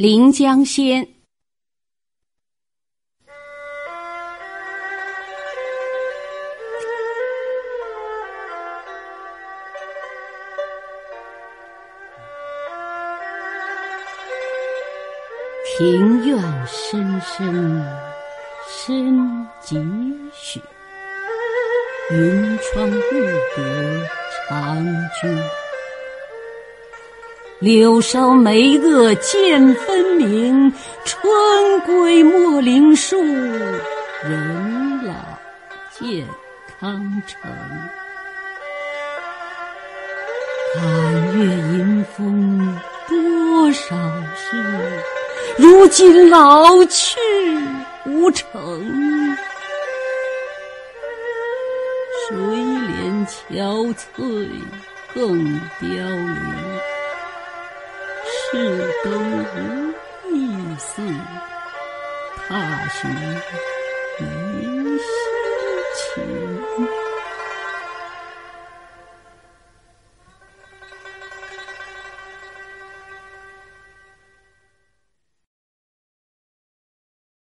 临江仙》。庭院深深深几许？云窗雾阁长居。柳梢眉萼渐分明，春归莫林树，人老见康成。寒月迎风多少事，如今老去无成。水帘憔悴更凋零，市灯无意思，踏寻没心情。